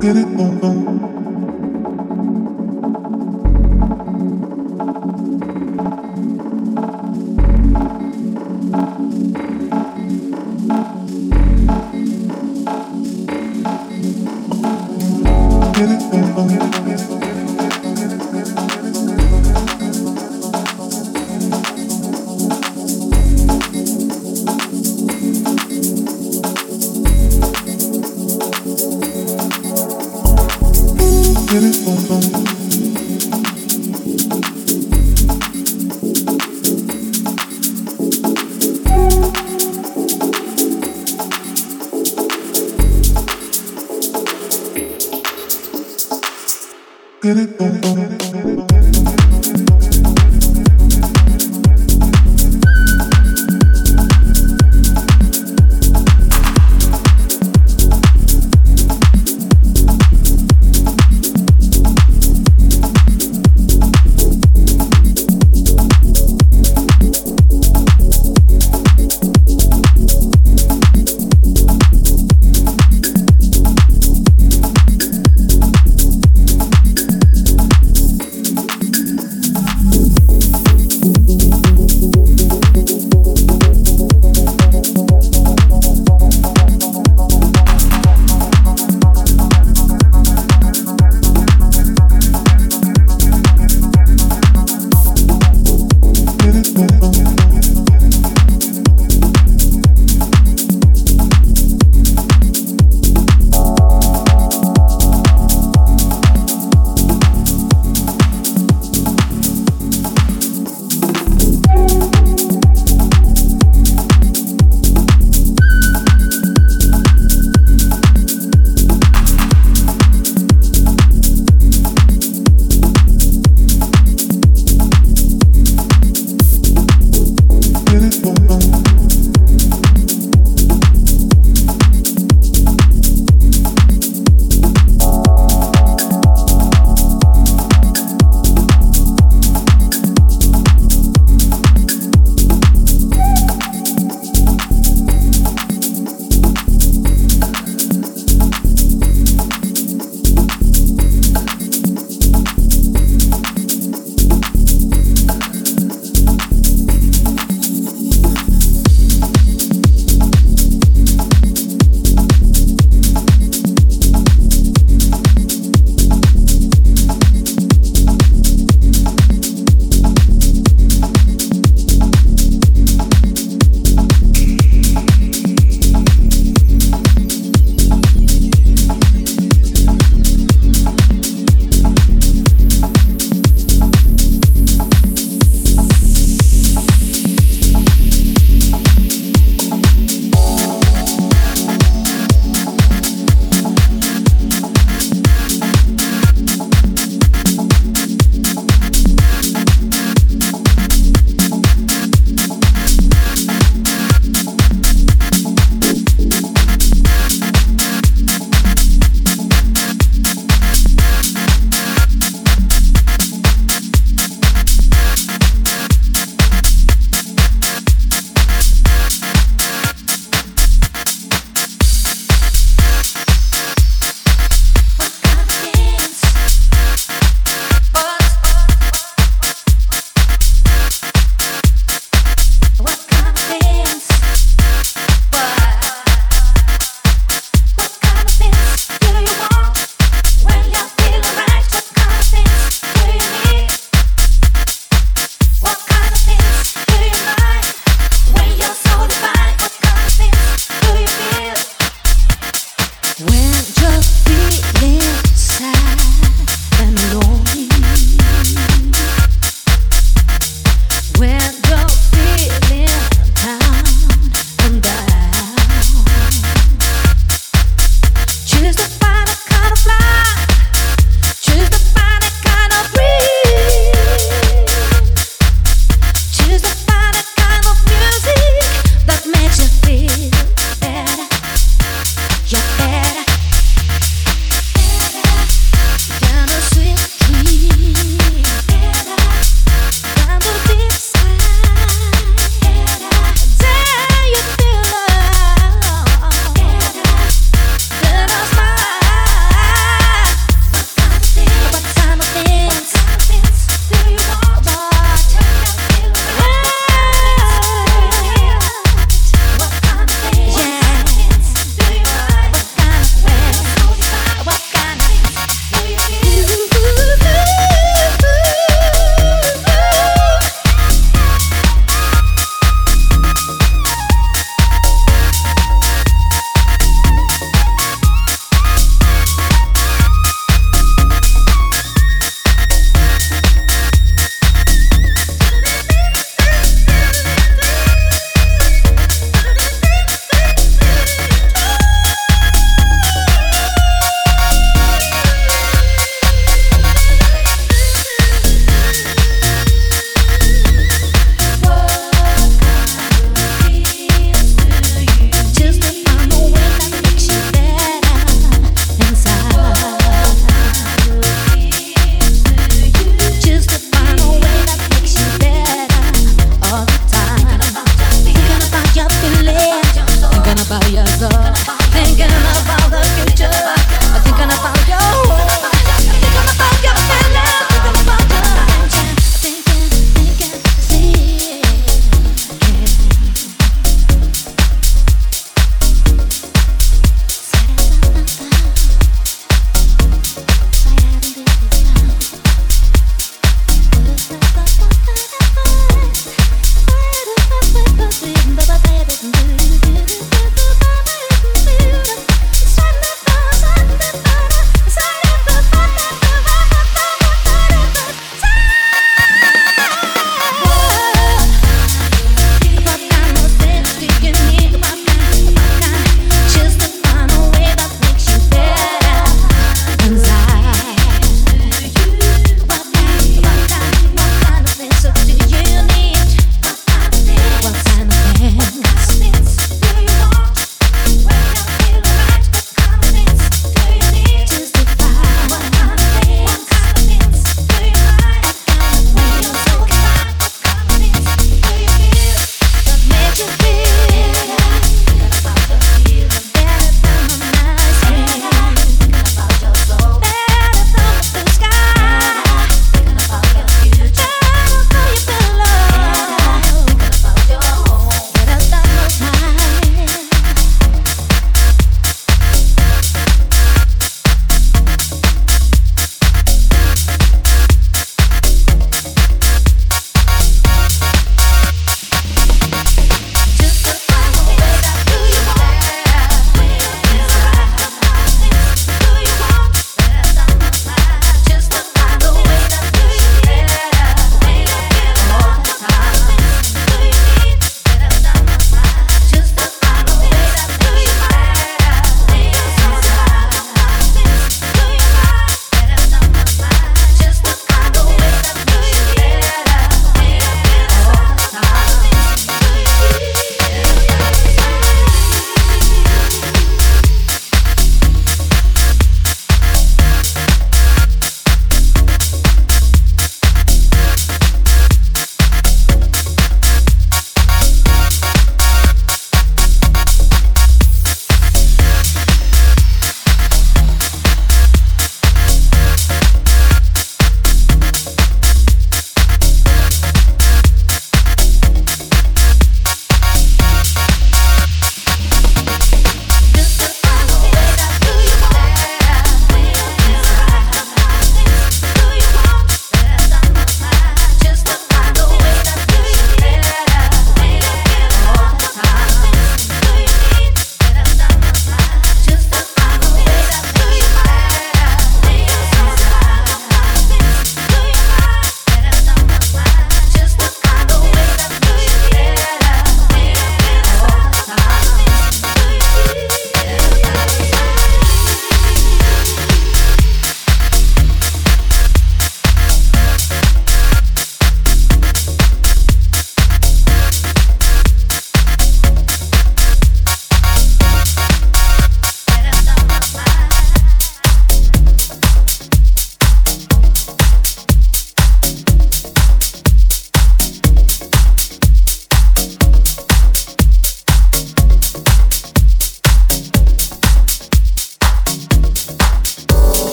get it, no, no.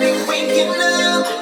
waking up.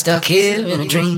Stuck here in a dream.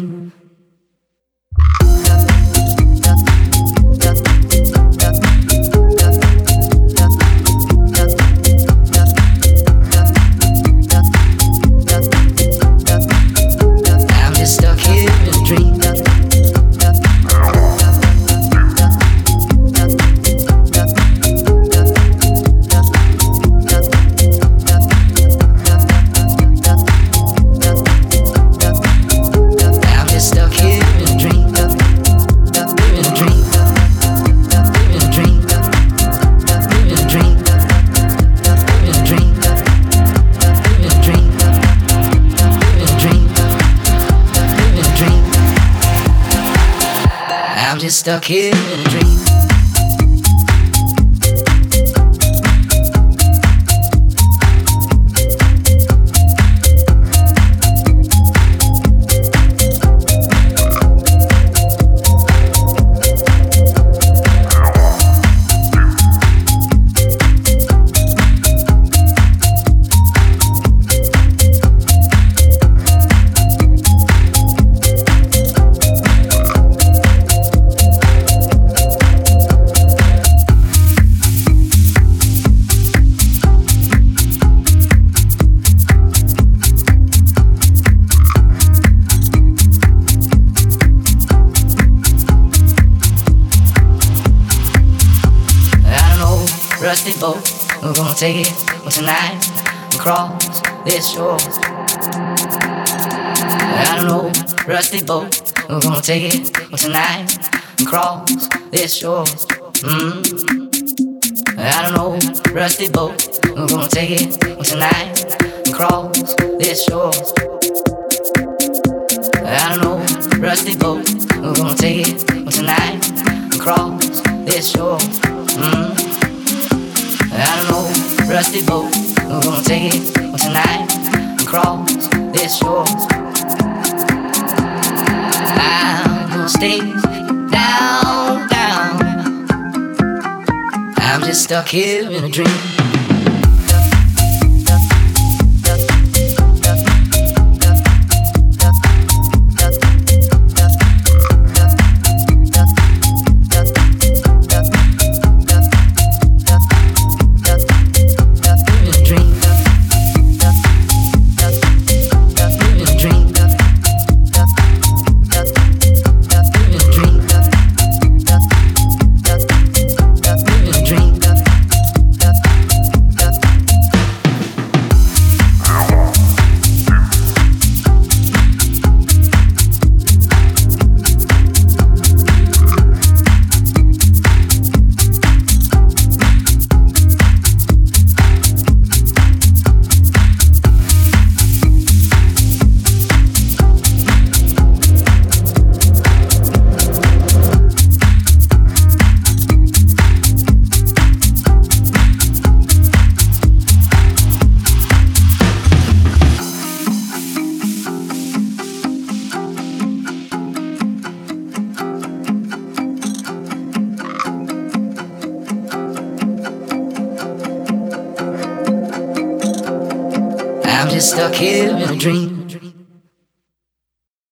Stuck here in a dream. take it with tonight and cross this shore. I don't know, rusty boat. We're gonna take it with tonight and cross this shore. Mm. I don't know, rusty boat. We're gonna take it with tonight and cross this shore. I don't know, rusty boat. We're gonna take it with tonight and cross this shore. Mm. I don't know rusty boat. We're gonna take it tonight and cross this shore. I'm gonna stay down, down. I'm just stuck here in a dream.